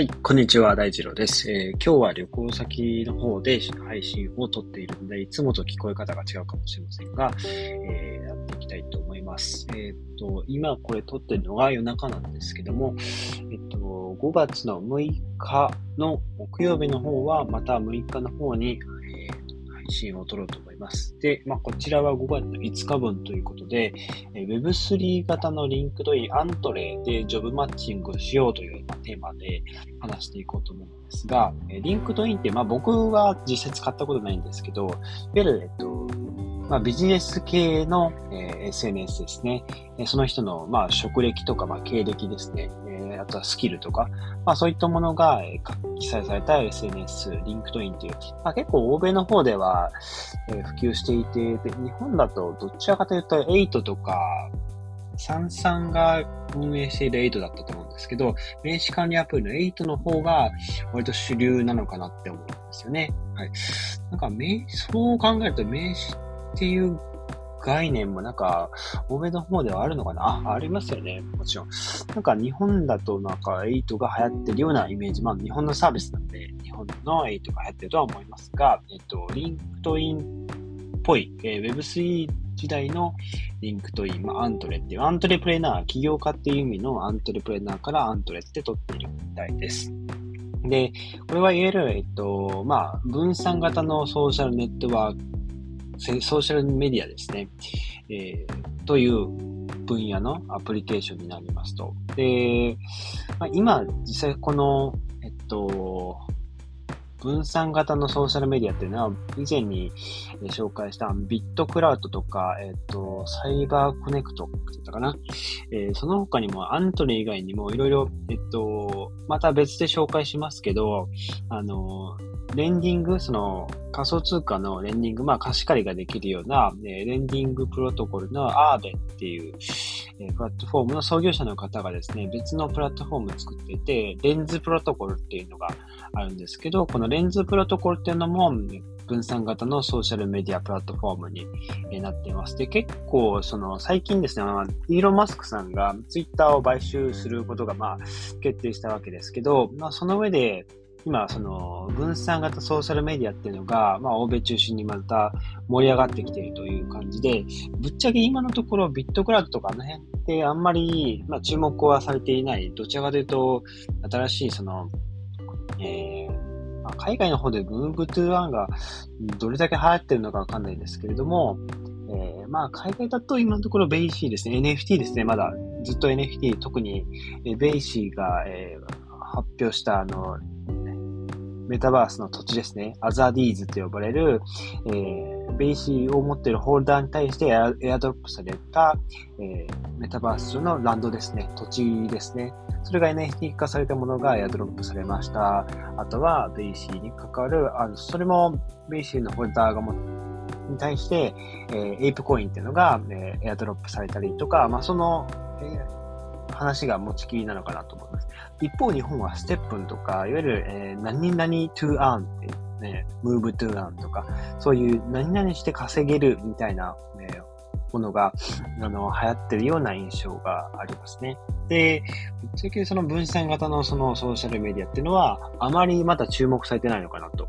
はい、こんにちは、大二郎です、えー今日は旅行先の方で配信を撮っているので、いつもと聞こえ方が違うかもしれませんが、えーやっていきたいと思います。えっ、と、今これ撮ってるのが夜中なんですけども、えっ、と、5月の6日の木曜日の方は、また6日の方に、シーンを撮ろうと思います。で、まあ、こちらは5月の5日分ということで、Web3 型の LinkedIn Entre でジョブマッチングをしようというまテーマで話していこうと思うんですが、 LinkedIn って、まあ僕は実際使ったことないんですけど、いわゆる、えっと、まあビジネス系の、え SNS ですね。えその人の、まあ職歴とか、まあ経歴ですね。えあとはスキルとか、まあそういったものが、え記載された SNS、 LinkedIn という、まあ結構欧米の方では、え普及していて、で、日本だとどちらかというと8とか、Sansan が運営している Eight だったと思うんですけど、名刺管理アプリの8の方が割と主流なのかなって思うんですよね。はい。なんか名、そう考えると名刺っていう概念もなんか、欧米の方ではあるのかな？あ、ありますよね。もちろん。なんか日本だとなんか8が流行ってるようなイメージ。まあ日本のサービスなんで、日本の8が流行ってるとは思いますが、えっと、 LinkedIn っぽい、えー Web3 時代のリンクトイン、まあ、 Entre っていう、アントレプレーナー、起業家っていう意味のアントレプレーナーから Entre って取っているみたいです。で、これはいわゆる、えっと、まあ、分散型のソーシャルネットワーク、ソーシャルメディアですね、えーという分野のアプリケーションになりますと。で、まあ、今、実際この、えっと、分散型のソーシャルメディアっていうのは、以前に紹介したビットクラウドとか、えっ、と、サイバーコネクトだったかな。えーその他にも、アントレ以外にもいろいろ、えっと、また別で紹介しますけど、あの、レンディング、その仮想通貨のレンディング、まあ貸し借りができるような、えーレンディングプロトコルのアーベっていう、えプラットフォームの創業者の方がですね、別のプラットフォームを作っていて、レンズプロトコルっていうのがあるんですけど、このレンズプロトコルっていうのも、分散型のソーシャルメディアプラットフォームになっています。で、結構、その、最近ですね、イーロン・マスクさんがツイッターを買収することが、まあ、決定したわけですけど、まあ、その上で、今、その、分散型ソーシャルメディアっていうのが、まあ、欧米中心にまた盛り上がってきているという感じで、ぶっちゃけ今のところビットクラウドとかあの辺ってあんまり、まあ、注目はされていない。どちらかというと、新しい、その、えーまあ、海外の方で Move to Earn がどれだけ流行ってるのかわかんないですけれども、えーまあ、海外だと今のところ BAYC ですね、NFT ですね、まだずっと NFT、特に、 BAYC が、えー発表したあの、メタバースの土地ですね、 Otherdeeds と呼ばれる、えー BAYC を持っているホルダーに対してエアエアドロップされた、えーメタバース上のランドですね、土地ですね。それが NFT 化されたものがエアドロップされました。あとは、 BAYC に関わる、あの、それも、 BAYC のホルダーがも、に対して、えー ApeCoin っていうのが、えーエアドロップされたりとか、まあ、その、えー話が持ちきりなのかなと思います。一方、日本は STEPN とか、いわゆる、えー何々 to earn っていうね、move to earn とか、そういう何々して稼げるみたいな、えーものが、あの、流行ってるような印象がありますね。で、ぶっちゃけその分散型のそのソーシャルメディアっていうのは、あまりまだ注目されてないのかなと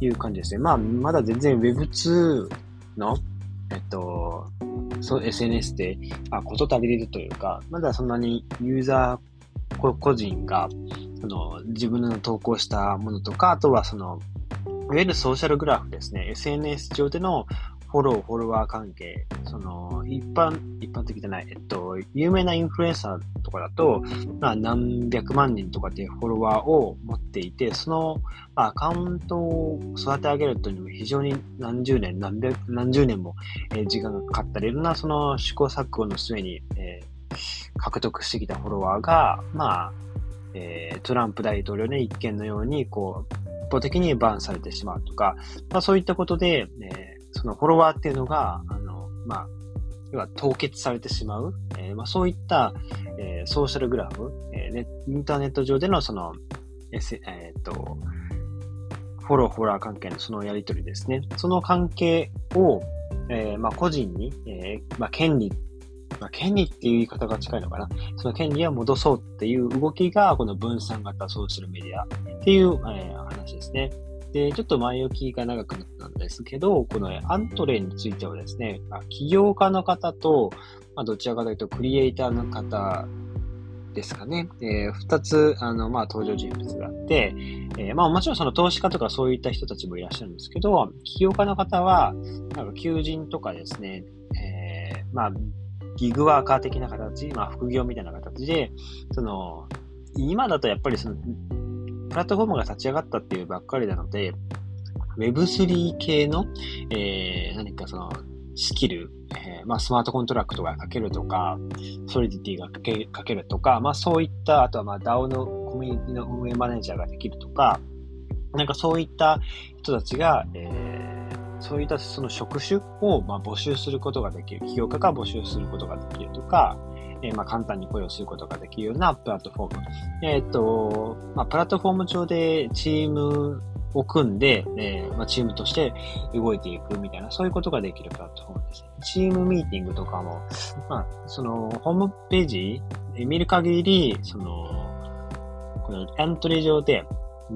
いう感じですね。まあ、まだ全然 Web2 の、えっと、そう SNS で、まあ、こと足りるというか、まだそんなにユーザー個人が、その、自分の投稿したものとか、あとはその、いわゆるソーシャルグラフですね。SNS 上でのフォロー、フォロワー関係、その、一般、一般的じゃない、えっと、有名なインフルエンサーとかだと、まあ、何百万人とかっていうフォロワーを持っていて、その、アカウントを育て上げるというのも非常に何十年、何百、何十年も、えー時間がかかったり、いろんなその試行錯誤の末に、えー獲得してきたフォロワーが、まあ、えートランプ大統領の一件のように、こう、一方的にバンされてしまうとか、まあそういったことで、えーそのフォロワーっていうのが、あの、まあ、要は凍結されてしまう、えーまあそういった、えーソーシャルグラフ、えーネインターネット上でのその、えーっと、フォロー、フォロワー関係のそのやりとりですね。その関係を、えーまあ、個人に、えーまあ、権利まあ、権利っていう言い方が近いのかな。その権利を戻そうっていう動きが、この分散型ソーシャルメディアっていう、えー、話ですね。で、ちょっと前置きが長くなったんですけど、このアントレについてはですね、起業家の方と、まあ、どちらかというとクリエイターの方ですかね。えー、二つ、あの、まあ、登場人物があって、えー、まあ、もちろんその投資家とかそういった人たちもいらっしゃるんですけど、起業家の方は、なんか求人とかですね、えー、まあ、ギグワーカー的な形、まあ、副業みたいな形で、その、今だとやっぱりその、プラットフォームが立ち上がったっていうばっかりなので、Web3 系の、えー、何かその、スキル、えー、まあ、スマートコントラクトが書けるとか、ソリディティが書けるとか、まあ、そういった、あとはまあ DAO のコミュニティの運営マネージャーができるとか、なんかそういった人たちが、えー、そういったその職種をまあ募集することができる、企業家が募集することができるとか、えー、まあ簡単に雇用することができるようなプラットフォーム。えっ、と、まあ、プラットフォーム上でチームを組んで、えー、まあ、チームとして動いていくみたいな、そういうことができるプラットフォームです。チームミーティングとかも、まあ、その、ホームページ、見る限り、その、この Entre 上で、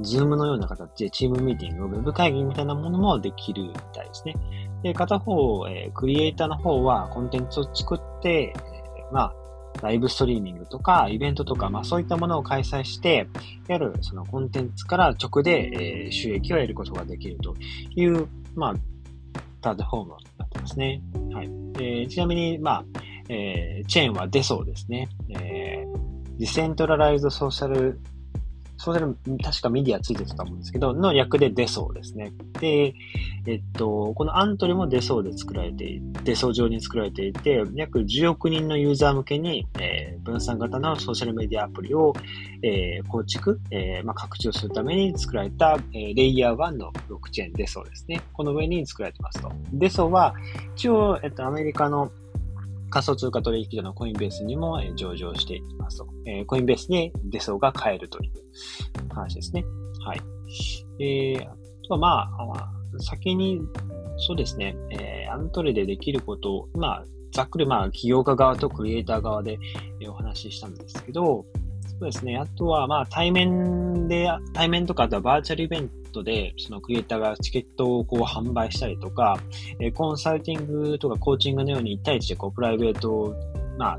Zoom のような形でチームミーティング、ウェブ会議みたいなものもできるみたいですね。で、片方、えー、クリエイターの方はコンテンツを作って、えー、まあ、ライブストリーミングとか、イベントとか、まあそういったものを開催して、いわゆるそのコンテンツから直で、え、収益を得ることができるという、まあ、プラットフォームになってますね。はい。えー、ちなみに、まあ、えー、チェーンは出そうですね。えー、 decentralized socialそうする確かメディアついてたと思うんですけど、の略でデソーですね。で、えっと、このアントリもデソーで作られていて、デソー上に作られていて、約10億人のユーザー向けに、えー、分散型のソーシャルメディアアプリを、えー、構築、えーまあ、拡張するために作られた、えー、レイヤー1のブロックチェーンデソーですね。この上に作られてますと。デソーは、一応、えっと、アメリカの仮想通貨取引所のコインベースにも上場していますと。え、コインベースにデソーが買えるという話ですね。はい。えー、あとはまあ、先に、そうですね、えー、アントレでできることを、まあ、ざっくりまあ、起業家側とクリエイター側でお話ししたんですけど、そうですね。あとは、まあ、対面で、対面とか、あとはバーチャルイベントで、そのクリエイターがチケットをこう販売したりとか、え、コンサルティングとかコーチングのように1対1でこうプライベート、まあ、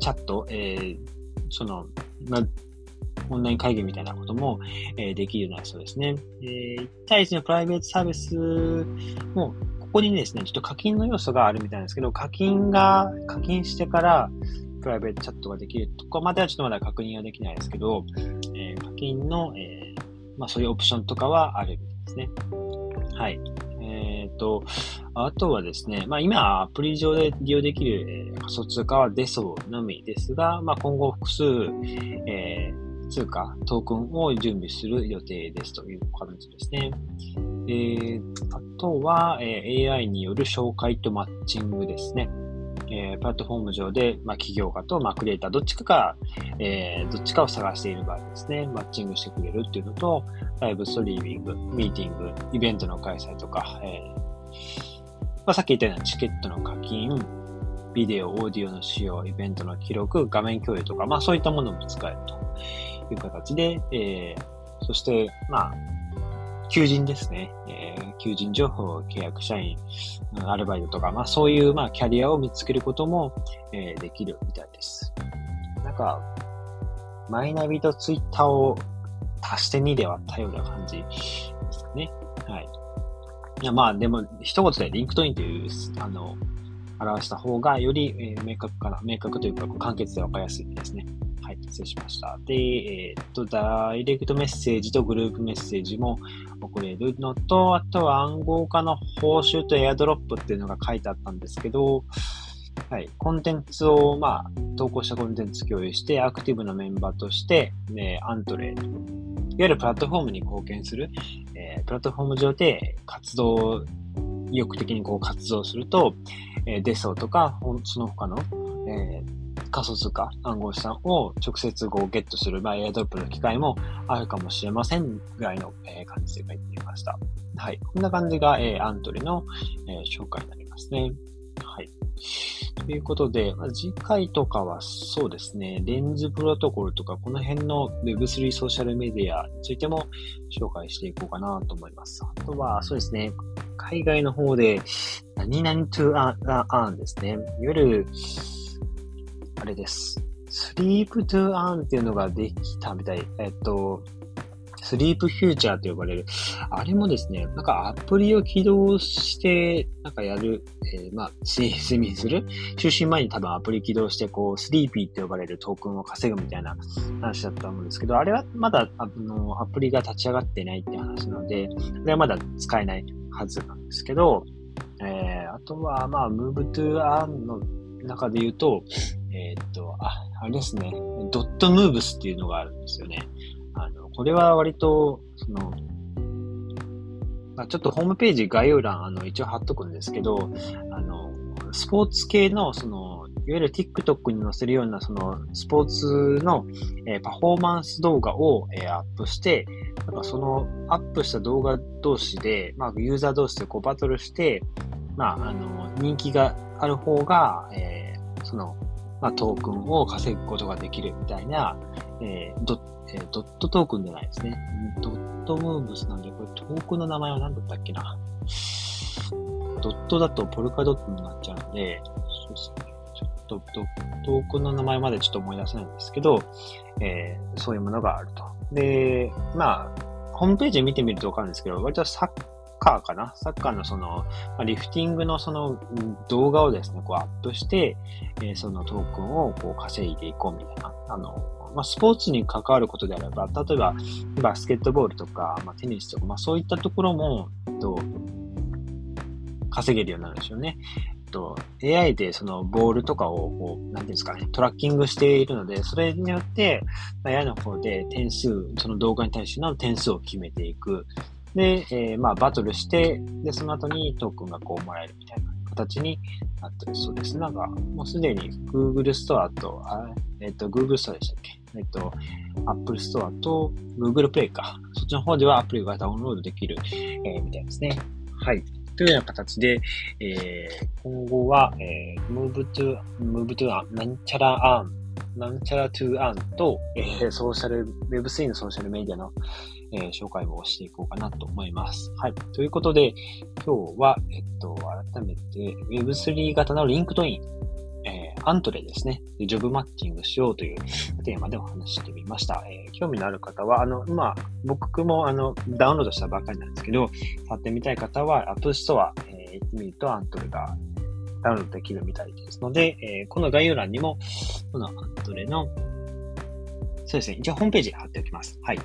チャット、えー、その、まあ、オンライン会議みたいなことも、えー、できるようになりそうですね。えー、1対1のプライベートサービスも、ここにですね、ちょっと課金の要素があるみたいなんですけど、課金が、課金してから、プライベートチャットができるとかまではちょっとまだ確認はできないですけど、えー、課金の、えー、まあそういうオプションとかはあるみたいですね。はい。えっ、ー、と、あとはですね、まあ今アプリ上で利用できる、えー、仮想通貨はデソのみですが、まあ今後複数、えー、通貨、トークンを準備する予定ですという形ですね。えー、あとは、えー、AI による紹介とマッチングですね。えー、プラットフォーム上で、まあ、企業家と、まあ、クリエイター、どっちかが、えー、どっちかを探している場合ですね、マッチングしてくれるっていうのと、ライブストリーミング、ミーティング、イベントの開催とか、えーまあ、さっき言ったようなチケットの課金、ビデオ、オーディオの使用、イベントの記録、画面共有とか、まあそういったものも使えるという形で、えー、そして、まあ、求人ですね。え、求人情報、契約社員、アルバイトとか、まあそういう、まあキャリアを見つけることも、えー、できるみたいです。なんか、マイナビとツイッターを足して2で割ったような感じですかね。はい。いや、まあでも、一言でリンクトインという、あの、表した方がより、えー、明確かな、明確というか、簡潔で分かりやすいですね。はい、失礼しました。で、えー、っと、ダイレクトメッセージとグループメッセージも送れるのと、あとは暗号化の報酬とエアドロップっていうのが書いてあったんですけど、はい、コンテンツを、まあ、投稿したコンテンツ共有して、アクティブなメンバーとして、ね、 Entre いわゆるプラットフォームに貢献する、えー、プラットフォーム上で活動、意欲的にこう活動すると、えー、デソとか、その他の、えー仮想通貨、暗号資産を直接こうゲットする、まあ、エアドロップの機会もあるかもしれませんぐらいの、え感じで書いてみました。はい。こんな感じが、えアントリの、え紹介になりますね。はい。ということで、まあ、次回とかはそうですね、レンズプロトコルとか、この辺の Web3 ソーシャルメディアについても紹介していこうかなと思います。あとは、そうですね、海外の方で、何々 to earn ですね。いわゆる、あれです。sleep to earn っていうのができたみたい。えっと、スリープフューチャーと呼ばれる。あれもですね、なんかアプリを起動して、なんかやる、えー、まあ、睡眠する？就寝前に多分アプリ起動して、こう、スリーピーって呼ばれるトークンを稼ぐみたいな話だったと思うんですけど、あれはまだ、あの、アプリが立ち上がってないって話なので、あれはまだ使えないはずなんですけど、えー、あとは、まあ、Move to Earn の中で言うと、えー、っと、あ、あれですね、ドットムーブスっていうのがあるんですよね。あの、これは割と、その、まあ、ちょっとホームページ概要欄、あの、一応貼っとくんですけど、あの、スポーツ系の、その、いわゆる TikTok に載せるような、その、スポーツの、えー、パフォーマンス動画を、えー、アップして、なんかその、アップした動画同士で、まあ、ユーザー同士でこうバトルして、まあ、あの、人気がある方が、えー、その、まあ、トークンを稼ぐことができるみたいな、えー、ドえー、ドットトークンじゃないですね。ドットムーブスなんで、これトークンの名前は何だったっけな。ドットだとポルカドットになっちゃうので、そうですね。ちょっとトークンの名前までちょっと思い出せないんですけど、えー、そういうものがあると。で、まあ、ホームページ見てみるとわかるんですけど、割とサッッカーかな？サッカーのその、ま、リフティングのその動画をですね、こうアップして、え、そのトークンをこう稼いでいこうみたいな、あの、まあ、スポーツに関わることであれば、例えばバスケットボールとか、まあ、テニスとか、まあ、そういったところも、えっと、稼げるようになるんですよね。と、AI でそのボールとかを、こう、なんですかね、トラッキングしているので、それによって、AI の方で点数、その動画に対しての点数を決めていく。で、えー、まあ、バトルして、で、その後にトークンがこうもらえるみたいな形になってるそうです。なんか、もうすでに Google ストアと、あえっ、と、Google ストアでしたっけ？えっ、と、Apple ストアと Google Play か。そっちの方ではアプリがダウンロードできる、えー、みたいですね。はい。というような形で、えー、今後は、えー、move to, move to なんちゃら earn なんちゃら to earn と、えー、ソーシャル、Web3 のソーシャルメディアの、えー、紹介をしていこうかなと思います。はい。ということで、今日は、えっと、改めて Web3 型のリンクトイン、えー、 Entre ですね。ジョブマッチングしようというテーマでお話してみました。えー、興味のある方は、あの、まあ、僕もあの、ダウンロードしたばっかりなんですけど、触ってみたい方は、App Store、えー、行ってみるとアントレがダウンロードできるみたいですので、えー、この概要欄にも、このアントレのそうですね。一応ホームページ貼っておきます。はい。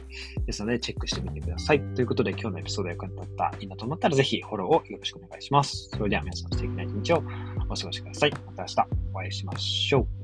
ですので、チェックしてみてください。ということで、今日のエピソード役に立ったいいなと思ったら、ぜひフォローをよろしくお願いします。それでは皆さん素敵な一日をお過ごしください。また明日お会いしましょう。